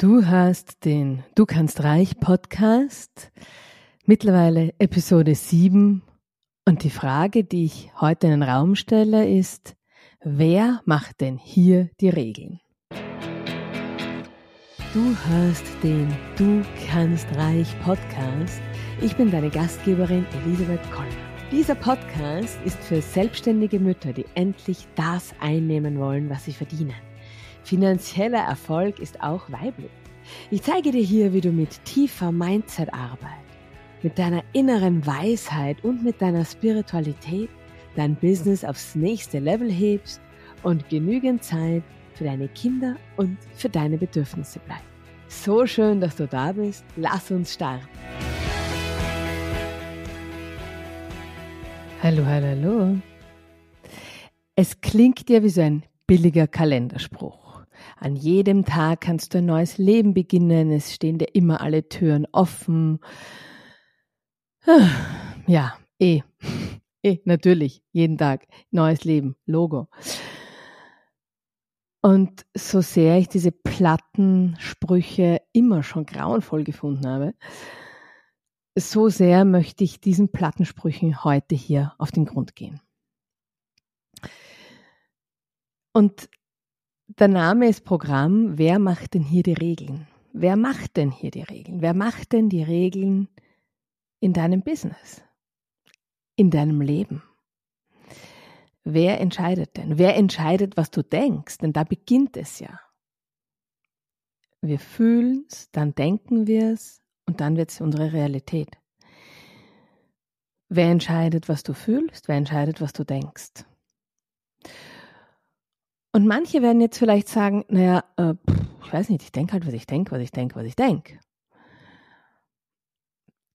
Du hast den Du kannst reich Podcast, mittlerweile Episode 7 und die Frage, die ich heute in den Raum stelle, ist, wer macht denn hier die Regeln? Du hörst den Du kannst reich Podcast. Ich bin deine Gastgeberin Elisabeth Koller. Dieser Podcast ist für selbstständige Mütter, die endlich das einnehmen wollen, was sie verdienen. Finanzieller Erfolg ist auch weiblich. Ich zeige dir hier, wie du mit tiefer Mindset-Arbeit, mit deiner inneren Weisheit und mit deiner Spiritualität dein Business aufs nächste Level hebst und genügend Zeit für deine Kinder und für deine Bedürfnisse bleibt. So schön, dass du da bist. Lass uns starten. Hallo, hallo, hallo. Es klingt dir wie so ein billiger Kalenderspruch. An jedem Tag kannst du ein neues Leben beginnen. Es stehen dir immer alle Türen offen. Ja, eh. Eh, natürlich. Jeden Tag. Neues Leben. Logo. Und so sehr ich diese platten Sprüche immer schon grauenvoll gefunden habe, so sehr möchte ich diesen Plattensprüchen heute hier auf den Grund gehen. Und der Name ist Programm. Wer macht denn hier die Regeln? Wer macht denn hier die Regeln? Wer macht denn die Regeln in deinem Business? In deinem Leben? Wer entscheidet denn? Wer entscheidet, was du denkst? Denn da beginnt es ja. Wir fühlen es, dann denken wir es und dann wird es unsere Realität. Wer entscheidet, was du fühlst? Wer entscheidet, was du denkst? Und manche werden jetzt vielleicht sagen, naja, äh, ich weiß nicht, ich denke halt, was ich denke, was ich denke, was ich denke.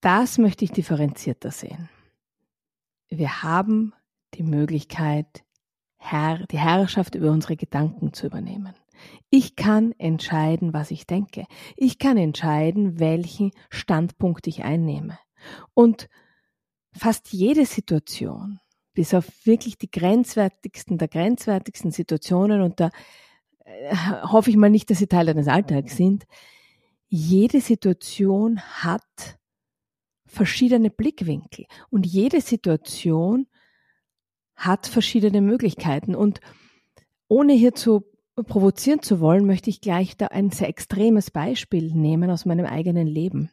Das möchte ich differenzierter sehen. Wir haben die Möglichkeit, Herr, die Herrschaft über unsere Gedanken zu übernehmen. Ich kann entscheiden, was ich denke. Ich kann entscheiden, welchen Standpunkt ich einnehme. Und fast jede Situation, bis auf wirklich die grenzwertigsten der grenzwertigsten Situationen und da äh, hoffe ich mal nicht, dass sie Teil deines Alltags sind. Jede Situation hat verschiedene Blickwinkel und jede Situation hat verschiedene Möglichkeiten und ohne hier zu provozieren zu wollen, möchte ich gleich da ein sehr extremes Beispiel nehmen aus meinem eigenen Leben.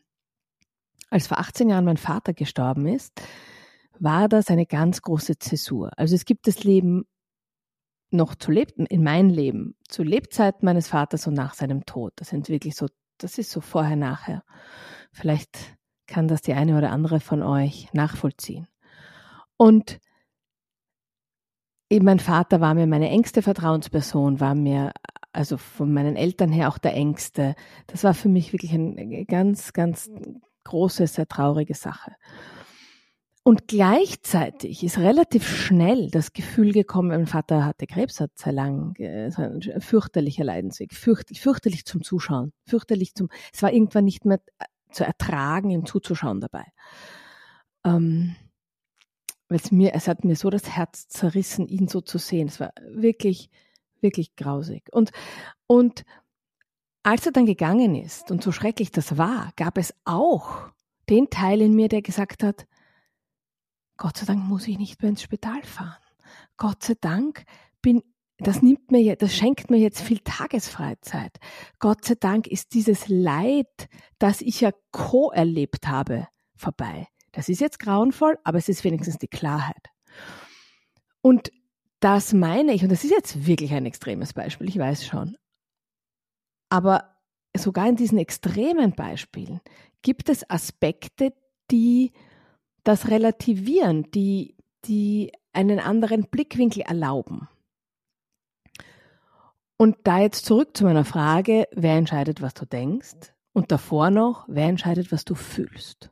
Als vor 18 Jahren mein Vater gestorben ist, war das eine ganz große Zäsur. Also es gibt das Leben noch zu leben, in mein Leben, zu Lebzeiten meines Vaters und nach seinem Tod. Das sind wirklich so, das ist so vorher, nachher. Vielleicht kann das die eine oder andere von euch nachvollziehen. Und eben mein Vater war mir meine engste Vertrauensperson, war mir also von meinen Eltern her auch der engste. Das war für mich wirklich eine ganz, ganz große, sehr traurige Sache. Und gleichzeitig ist relativ schnell das Gefühl gekommen, mein Vater hatte Krebs, hat sehr lang, war ein fürchterlicher Leidensweg, fürchterlich, fürchterlich zum Zuschauen, fürchterlich zum, es war irgendwann nicht mehr zu ertragen, ihm zuzuschauen dabei. Ähm, es mir, es hat mir so das Herz zerrissen, ihn so zu sehen. Es war wirklich, wirklich grausig. Und, und als er dann gegangen ist und so schrecklich das war, gab es auch den Teil in mir, der gesagt hat, Gott sei Dank muss ich nicht mehr ins Spital fahren. Gott sei Dank bin das nimmt mir, das schenkt mir jetzt viel Tagesfreizeit. Gott sei Dank ist dieses Leid, das ich ja co-erlebt habe, vorbei. Das ist jetzt grauenvoll, aber es ist wenigstens die Klarheit. Und das meine ich, und das ist jetzt wirklich ein extremes Beispiel, ich weiß schon. Aber sogar in diesen extremen Beispielen gibt es Aspekte, die das relativieren, die, die einen anderen Blickwinkel erlauben. Und da jetzt zurück zu meiner Frage, wer entscheidet, was du denkst? Und davor noch, wer entscheidet, was du fühlst?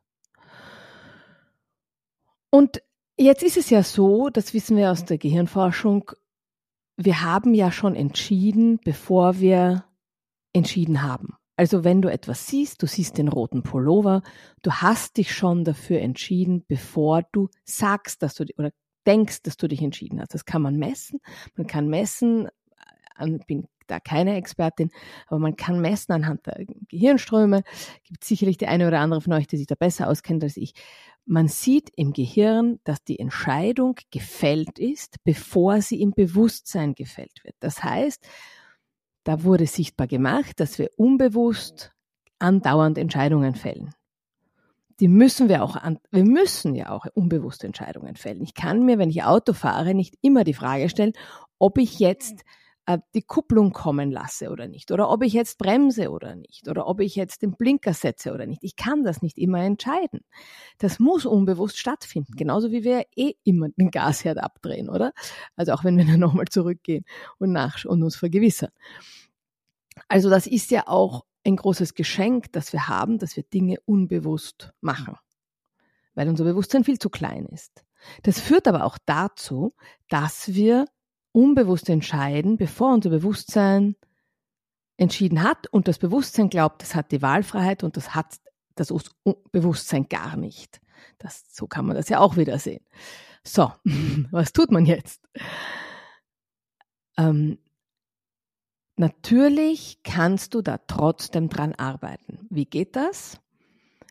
Und jetzt ist es ja so, das wissen wir aus der Gehirnforschung, wir haben ja schon entschieden, bevor wir entschieden haben. Also wenn du etwas siehst, du siehst den roten Pullover, du hast dich schon dafür entschieden, bevor du sagst, dass du oder denkst, dass du dich entschieden hast. Das kann man messen. Man kann messen an da keine Expertin, aber man kann messen anhand der Gehirnströme. Gibt sicherlich die eine oder andere von euch, die sich da besser auskennt als ich. Man sieht im Gehirn, dass die Entscheidung gefällt ist, bevor sie im Bewusstsein gefällt wird. Das heißt, da wurde sichtbar gemacht, dass wir unbewusst andauernd Entscheidungen fällen. Die müssen wir auch an, wir müssen ja auch unbewusste Entscheidungen fällen. Ich kann mir, wenn ich Auto fahre, nicht immer die Frage stellen, ob ich jetzt die Kupplung kommen lasse oder nicht, oder ob ich jetzt bremse oder nicht, oder ob ich jetzt den Blinker setze oder nicht. Ich kann das nicht immer entscheiden. Das muss unbewusst stattfinden, genauso wie wir eh immer den Gasherd abdrehen, oder? Also auch wenn wir dann nochmal zurückgehen und, nach, und uns vergewissern. Also das ist ja auch ein großes Geschenk, das wir haben, dass wir Dinge unbewusst machen, weil unser Bewusstsein viel zu klein ist. Das führt aber auch dazu, dass wir unbewusst entscheiden, bevor unser Bewusstsein entschieden hat und das Bewusstsein glaubt, es hat die Wahlfreiheit und das hat das Bewusstsein gar nicht. Das, so kann man das ja auch wieder sehen. So, was tut man jetzt? Ähm, Natürlich kannst du da trotzdem dran arbeiten. Wie geht das?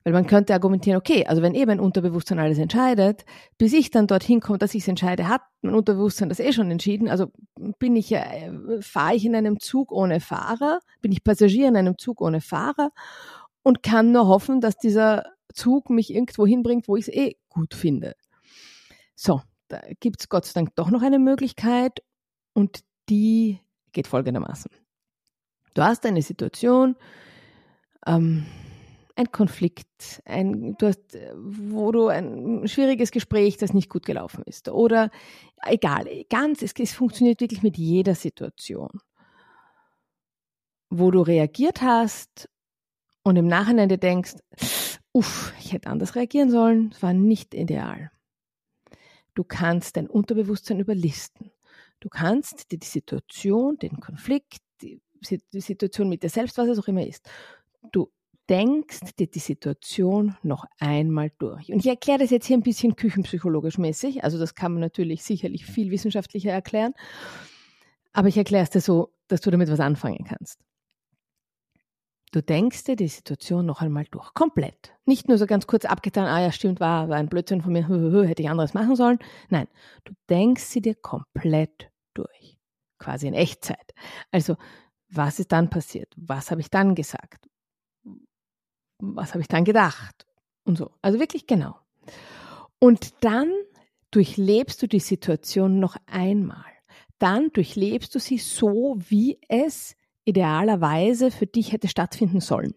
Weil man könnte argumentieren, okay, also wenn eben ein Unterbewusstsein alles entscheidet, bis ich dann dorthin komme, dass ich es entscheide, hat mein Unterbewusstsein das eh schon entschieden. Also bin ich äh, fahre ich in einem Zug ohne Fahrer, bin ich Passagier in einem Zug ohne Fahrer und kann nur hoffen, dass dieser Zug mich irgendwo hinbringt, wo ich es eh gut finde. So, da gibt es Gott sei Dank doch noch eine Möglichkeit und die geht folgendermaßen. Du hast eine Situation, ähm, ein Konflikt, ein, du hast, wo du ein schwieriges Gespräch, das nicht gut gelaufen ist. Oder egal, ganz, es, es funktioniert wirklich mit jeder Situation, wo du reagiert hast und im Nachhinein dir denkst, uff, ich hätte anders reagieren sollen, es war nicht ideal. Du kannst dein Unterbewusstsein überlisten. Du kannst dir die Situation, den Konflikt, die, Situation mit dir selbst, was es auch immer ist, du denkst dir die Situation noch einmal durch. Und ich erkläre das jetzt hier ein bisschen küchenpsychologisch mäßig. Also das kann man natürlich sicherlich viel wissenschaftlicher erklären. Aber ich erkläre es dir so, dass du damit was anfangen kannst. Du denkst dir die Situation noch einmal durch. Komplett. Nicht nur so ganz kurz abgetan, ah ja, stimmt, war, war ein Blödsinn von mir, hätte ich anderes machen sollen. Nein, du denkst sie dir komplett durch. Quasi in Echtzeit. Also, was ist dann passiert? Was habe ich dann gesagt? Was habe ich dann gedacht? Und so. Also wirklich genau. Und dann durchlebst du die Situation noch einmal. Dann durchlebst du sie so, wie es idealerweise für dich hätte stattfinden sollen.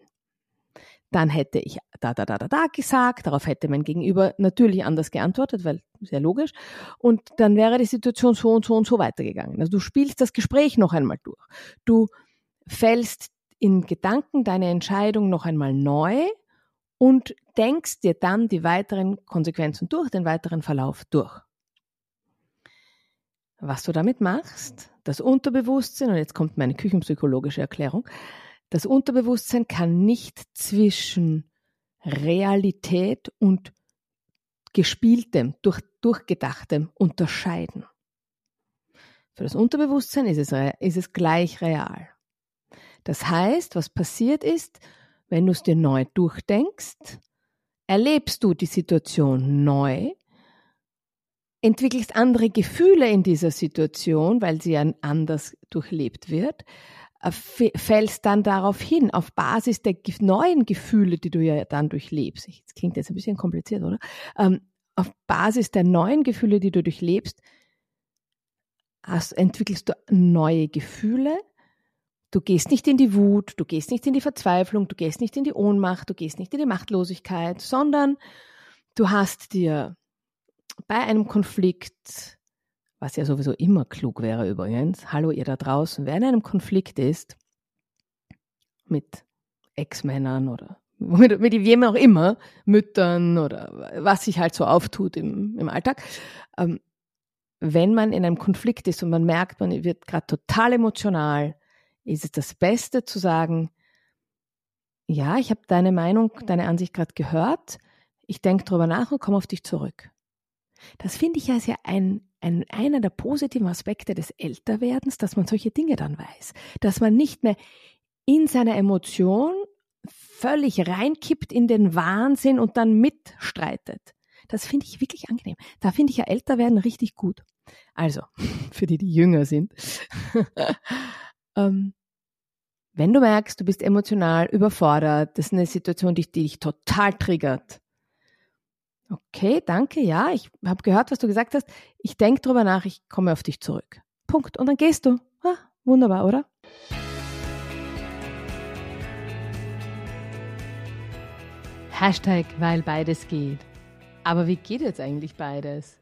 Dann hätte ich da, da, da, da, da gesagt, darauf hätte mein Gegenüber natürlich anders geantwortet, weil sehr logisch. Und dann wäre die Situation so und so und so weitergegangen. Also du spielst das Gespräch noch einmal durch. Du fällst in Gedanken deine Entscheidung noch einmal neu und denkst dir dann die weiteren Konsequenzen durch, den weiteren Verlauf durch. Was du damit machst, das Unterbewusstsein, und jetzt kommt meine küchenpsychologische Erklärung, das Unterbewusstsein kann nicht zwischen Realität und gespieltem, durch, durchgedachtem unterscheiden. Für das Unterbewusstsein ist es, ist es gleich real. Das heißt, was passiert ist, wenn du es dir neu durchdenkst, erlebst du die Situation neu, entwickelst andere Gefühle in dieser Situation, weil sie ja anders durchlebt wird, äh, fällst dann darauf hin, auf Basis der neuen Gefühle, die du ja dann durchlebst. Das klingt jetzt ein bisschen kompliziert, oder? Ähm, auf Basis der neuen Gefühle, die du durchlebst, entwickelst du neue Gefühle. Du gehst nicht in die Wut, du gehst nicht in die Verzweiflung, du gehst nicht in die Ohnmacht, du gehst nicht in die Machtlosigkeit, sondern du hast dir bei einem Konflikt was ja sowieso immer klug wäre übrigens, hallo ihr da draußen, wer in einem Konflikt ist mit Ex-Männern oder mit, mit wem auch immer, Müttern oder was sich halt so auftut im, im Alltag, ähm, wenn man in einem Konflikt ist und man merkt, man wird gerade total emotional, ist es das Beste zu sagen, ja, ich habe deine Meinung, deine Ansicht gerade gehört, ich denke drüber nach und komme auf dich zurück. Das finde ich ja ein, ein, einer der positiven Aspekte des Älterwerdens, dass man solche Dinge dann weiß. Dass man nicht mehr in seiner Emotion völlig reinkippt in den Wahnsinn und dann mitstreitet. Das finde ich wirklich angenehm. Da finde ich ja Älterwerden richtig gut. Also, für die, die jünger sind. Ähm, wenn du merkst, du bist emotional überfordert, das ist eine Situation, die, die dich total triggert. Okay, danke, ja, ich habe gehört, was du gesagt hast. Ich denke drüber nach, ich komme auf dich zurück. Punkt. Und dann gehst du. Ah, wunderbar, oder? Hashtag, weil beides geht. Aber wie geht jetzt eigentlich beides?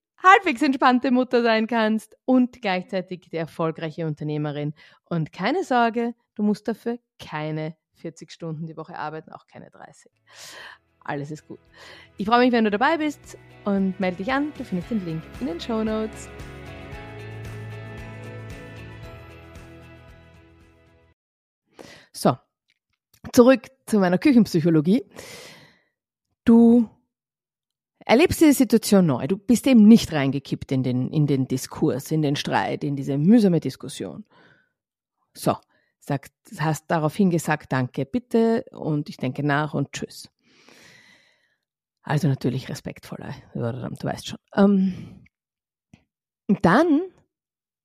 halbwegs entspannte Mutter sein kannst und gleichzeitig die erfolgreiche Unternehmerin. Und keine Sorge, du musst dafür keine 40 Stunden die Woche arbeiten, auch keine 30. Alles ist gut. Ich freue mich, wenn du dabei bist und melde dich an. Du findest den Link in den Show Notes. So, zurück zu meiner Küchenpsychologie. Du erlebst diese Situation neu. Du bist eben nicht reingekippt in den, in den Diskurs, in den Streit, in diese mühsame Diskussion. So, sagt, hast daraufhin gesagt, danke, bitte, und ich denke nach und tschüss. Also natürlich respektvoller, du weißt schon. Ähm, und dann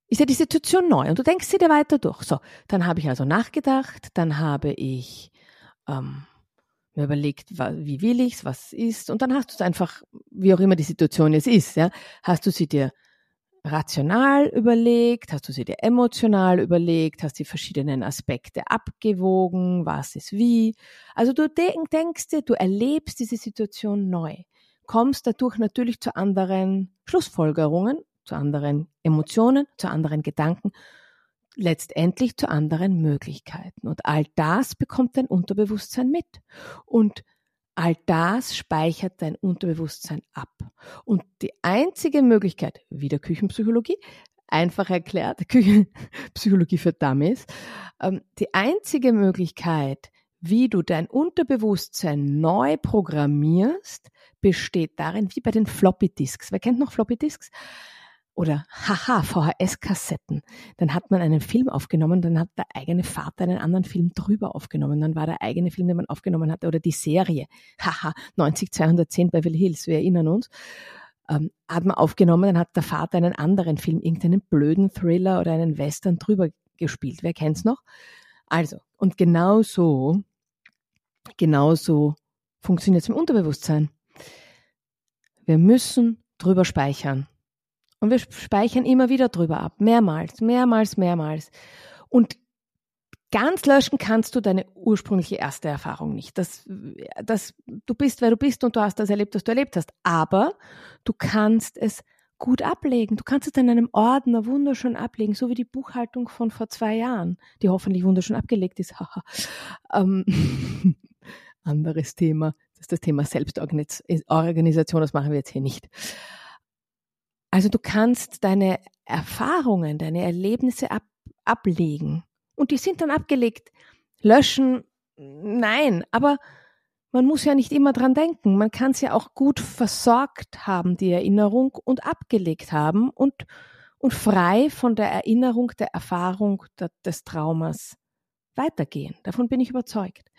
ist ja die Situation neu und du denkst sie dir weiter durch. So, dann habe ich also nachgedacht, dann habe ich ähm, mir überlegt, wie will ich's, was ist, und dann hast du es einfach, wie auch immer die Situation jetzt ist, ja, hast du sie dir rational überlegt, hast du sie dir emotional überlegt, hast die verschiedenen Aspekte abgewogen, was ist wie. Also du denk, denkst dir, du erlebst diese Situation neu, kommst dadurch natürlich zu anderen Schlussfolgerungen zu anderen Emotionen, zu anderen Gedanken, letztendlich zu anderen Möglichkeiten. Und all das bekommt dein Unterbewusstsein mit. Und all das speichert dein Unterbewusstsein ab. Und die einzige Möglichkeit, wieder Küchenpsychologie, einfach erklärt, Küchenpsychologie für Dummies, ähm, die einzige Möglichkeit, wie du dein Unterbewusstsein neu programmierst, besteht darin, wie bei den Floppy Disks. Wer kennt noch Floppy Disks? Oder haha, VHS-Kassetten. Dann hat man einen Film aufgenommen, dann hat der eigene Vater einen anderen Film drüber aufgenommen. Dann war der eigene Film, den man aufgenommen hatte, oder die Serie, haha, 90210 Beverly Hills, wir erinnern uns, ähm, hat man aufgenommen, dann hat der Vater einen anderen Film, irgendeinen blöden Thriller oder einen Western drüber gespielt. Wer kennt's noch? Also, und genau so, genau so funktioniert es im Unterbewusstsein. Wir müssen drüber speichern. Und wir speichern immer wieder drüber ab. Mehrmals, mehrmals, mehrmals. Und ganz löschen kannst du deine ursprüngliche erste Erfahrung nicht. Das, das, du bist, wer du bist und du hast das erlebt, was du erlebt hast. Aber du kannst es gut ablegen. Du kannst es in einem Ordner wunderschön ablegen, so wie die Buchhaltung von vor zwei Jahren, die hoffentlich wunderschön abgelegt ist. ähm, anderes Thema. Das ist das Thema Selbstorganisation. Das machen wir jetzt hier nicht. Also du kannst deine Erfahrungen, deine Erlebnisse ab, ablegen. Und die sind dann abgelegt. Löschen, nein, aber man muss ja nicht immer dran denken. Man kann es ja auch gut versorgt haben, die Erinnerung, und abgelegt haben und, und frei von der Erinnerung, der Erfahrung der, des Traumas weitergehen. Davon bin ich überzeugt.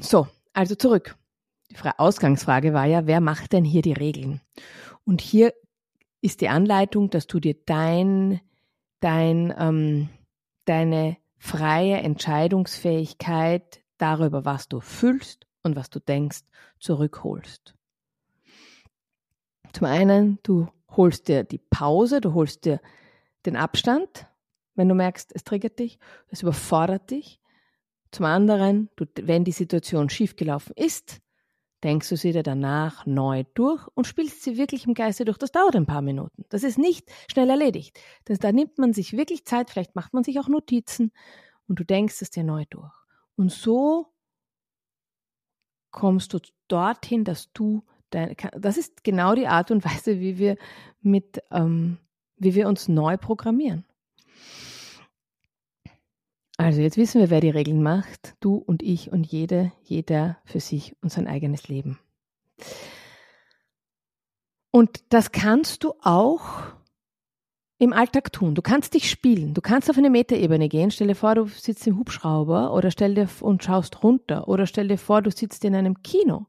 So, also zurück. Die Ausgangsfrage war ja, wer macht denn hier die Regeln? Und hier ist die Anleitung, dass du dir dein, dein, ähm, deine freie Entscheidungsfähigkeit darüber, was du fühlst und was du denkst, zurückholst. Zum einen, du holst dir die Pause, du holst dir den Abstand, wenn du merkst, es triggert dich, es überfordert dich. Zum anderen, du, wenn die Situation schiefgelaufen ist, denkst du sie dir danach neu durch und spielst sie wirklich im Geiste durch. Das dauert ein paar Minuten. Das ist nicht schnell erledigt. Das, da nimmt man sich wirklich Zeit, vielleicht macht man sich auch Notizen und du denkst es dir neu durch. Und so kommst du dorthin, dass du dein, das ist genau die Art und Weise, wie wir mit, ähm, wie wir uns neu programmieren. Also jetzt wissen wir, wer die Regeln macht. Du und ich und jede, jeder für sich und sein eigenes Leben. Und das kannst du auch im Alltag tun. Du kannst dich spielen. Du kannst auf eine Metaebene gehen. Stell dir vor, du sitzt im Hubschrauber oder stell dir und schaust runter oder stell dir vor, du sitzt in einem Kino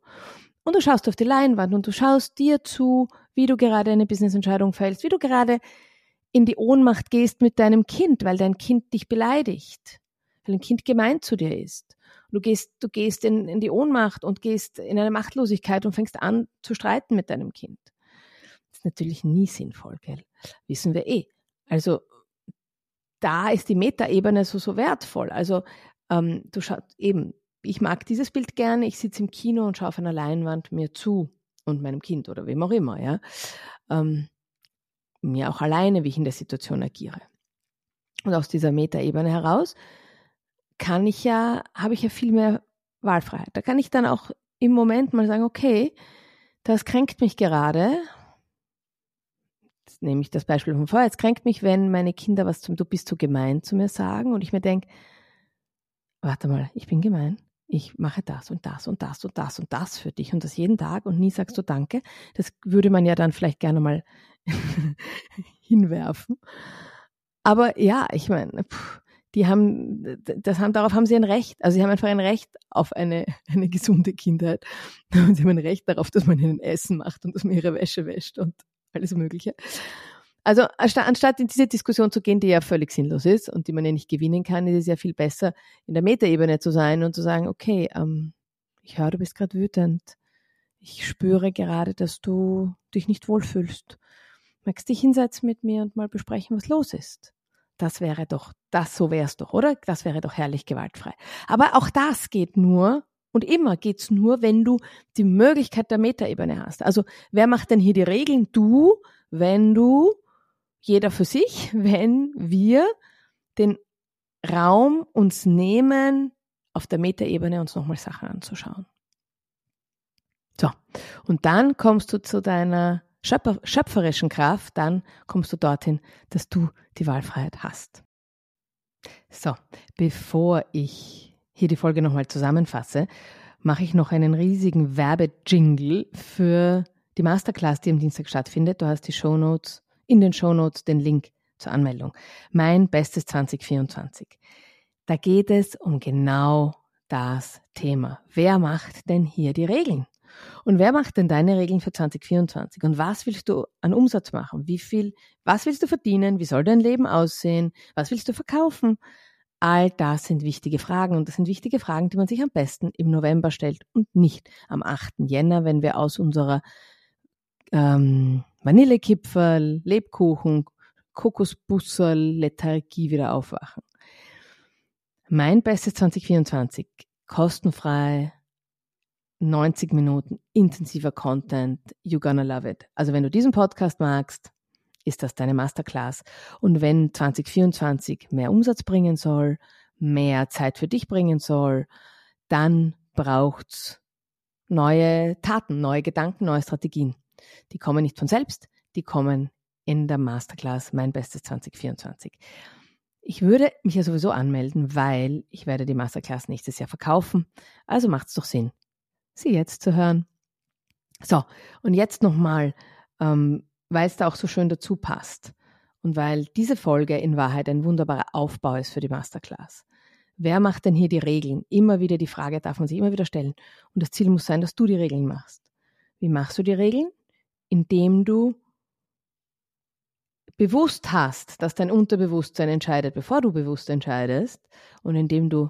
und du schaust auf die Leinwand und du schaust dir zu, wie du gerade eine Businessentscheidung fällst, wie du gerade in die Ohnmacht gehst mit deinem Kind, weil dein Kind dich beleidigt, weil ein Kind gemein zu dir ist. Du gehst, du gehst in, in die Ohnmacht und gehst in eine Machtlosigkeit und fängst an zu streiten mit deinem Kind. Das ist natürlich nie sinnvoll, gell? Wissen wir eh. Also da ist die Metaebene so, so wertvoll. Also ähm, du schaust eben, ich mag dieses Bild gerne, ich sitze im Kino und schaue auf einer Leinwand mir zu und meinem Kind oder wem auch immer, ja. Ähm, mir auch alleine, wie ich in der Situation agiere. Und aus dieser Metaebene heraus kann ich ja, habe ich ja viel mehr Wahlfreiheit. Da kann ich dann auch im Moment mal sagen, okay, das kränkt mich gerade. Jetzt nehme ich das Beispiel von vorher. Jetzt kränkt mich, wenn meine Kinder was zum Du bist so gemein zu mir sagen und ich mir denke, warte mal, ich bin gemein. Ich mache das und das und das und das und das für dich und das jeden Tag und nie sagst du Danke. Das würde man ja dann vielleicht gerne mal hinwerfen. Aber ja, ich meine, die haben, das haben, darauf haben sie ein Recht. Also sie haben einfach ein Recht auf eine, eine gesunde Kindheit. Und sie haben ein Recht darauf, dass man ihnen Essen macht und dass man ihre Wäsche wäscht und alles Mögliche. Also anstatt in diese Diskussion zu gehen, die ja völlig sinnlos ist und die man ja nicht gewinnen kann, ist es ja viel besser, in der Metaebene zu sein und zu sagen, okay, ähm, ich höre, du bist gerade wütend. Ich spüre gerade, dass du dich nicht wohlfühlst magst dich hinsetzen mit mir und mal besprechen, was los ist. Das wäre doch, das so wär's doch, oder? Das wäre doch herrlich gewaltfrei. Aber auch das geht nur und immer geht's nur, wenn du die Möglichkeit der Metaebene hast. Also wer macht denn hier die Regeln? Du, wenn du, jeder für sich, wenn wir den Raum uns nehmen, auf der Metaebene uns nochmal Sachen anzuschauen. So, und dann kommst du zu deiner schöpferischen Kraft, dann kommst du dorthin, dass du die Wahlfreiheit hast. So, bevor ich hier die Folge nochmal zusammenfasse, mache ich noch einen riesigen Werbejingle für die Masterclass, die am Dienstag stattfindet. Du hast die Shownotes, in den Shownotes den Link zur Anmeldung. Mein Bestes 2024. Da geht es um genau das Thema. Wer macht denn hier die Regeln? Und wer macht denn deine Regeln für 2024? Und was willst du an Umsatz machen? Wie viel, was willst du verdienen? Wie soll dein Leben aussehen? Was willst du verkaufen? All das sind wichtige Fragen und das sind wichtige Fragen, die man sich am besten im November stellt und nicht am 8. Jänner, wenn wir aus unserer ähm, Vanillekipferl, Lebkuchen, Kokosbusserl, Lethargie wieder aufwachen. Mein Bestes 2024, kostenfrei, 90 Minuten intensiver Content. You're gonna love it. Also wenn du diesen Podcast magst, ist das deine Masterclass. Und wenn 2024 mehr Umsatz bringen soll, mehr Zeit für dich bringen soll, dann braucht's neue Taten, neue Gedanken, neue Strategien. Die kommen nicht von selbst, die kommen in der Masterclass Mein Bestes 2024. Ich würde mich ja sowieso anmelden, weil ich werde die Masterclass nächstes Jahr verkaufen. Also macht's doch Sinn, sie jetzt zu hören. So, und jetzt nochmal, ähm, weil es da auch so schön dazu passt und weil diese Folge in Wahrheit ein wunderbarer Aufbau ist für die Masterclass. Wer macht denn hier die Regeln? Immer wieder die Frage darf man sich immer wieder stellen. Und das Ziel muss sein, dass du die Regeln machst. Wie machst du die Regeln? Indem du bewusst hast, dass dein Unterbewusstsein entscheidet, bevor du bewusst entscheidest und indem du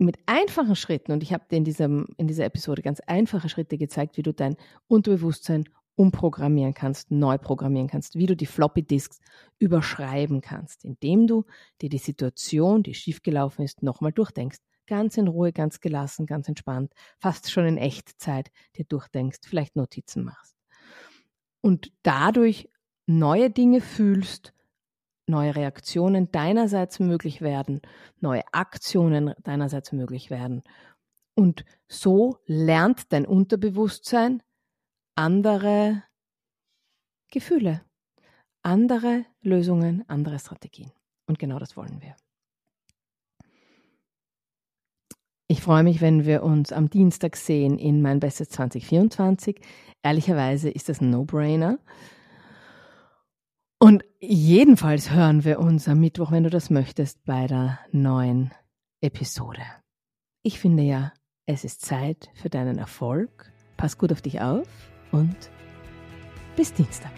mit einfachen Schritten, und ich habe dir in, diesem, in dieser Episode ganz einfache Schritte gezeigt, wie du dein Unterbewusstsein umprogrammieren kannst, neu programmieren kannst, wie du die Floppy Disks überschreiben kannst, indem du dir die Situation, die schiefgelaufen ist, nochmal durchdenkst, ganz in Ruhe, ganz gelassen, ganz entspannt, fast schon in Echtzeit dir durchdenkst, vielleicht Notizen machst. Und dadurch neue Dinge fühlst, neue Reaktionen deinerseits möglich werden, neue Aktionen deinerseits möglich werden. Und so lernt dein Unterbewusstsein andere Gefühle, andere Lösungen, andere Strategien. Und genau das wollen wir. Ich freue mich, wenn wir uns am Dienstag sehen in mein Bestes 2024. Ehrlicherweise ist das ein No-Brainer. Und jedenfalls hören wir uns am Mittwoch, wenn du das möchtest, bei der neuen Episode. Ich finde ja, es ist Zeit für deinen Erfolg. Pass gut auf dich auf und bis Dienstag.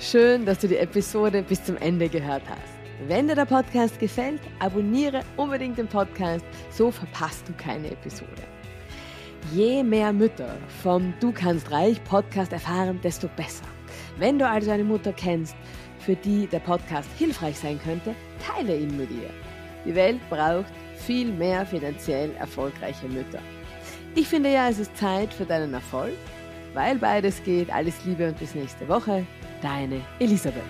Schön, dass du die Episode bis zum Ende gehört hast. Wenn dir der Podcast gefällt, abonniere unbedingt den Podcast, so verpasst du keine Episode. Je mehr Mütter vom Du kannst reich Podcast erfahren, desto besser. Wenn du also eine Mutter kennst, für die der Podcast hilfreich sein könnte, teile ihn mit ihr. Die Welt braucht viel mehr finanziell erfolgreiche Mütter. Ich finde ja, es ist Zeit für deinen Erfolg, weil beides geht. Alles Liebe und bis nächste Woche. Deine Elisabeth.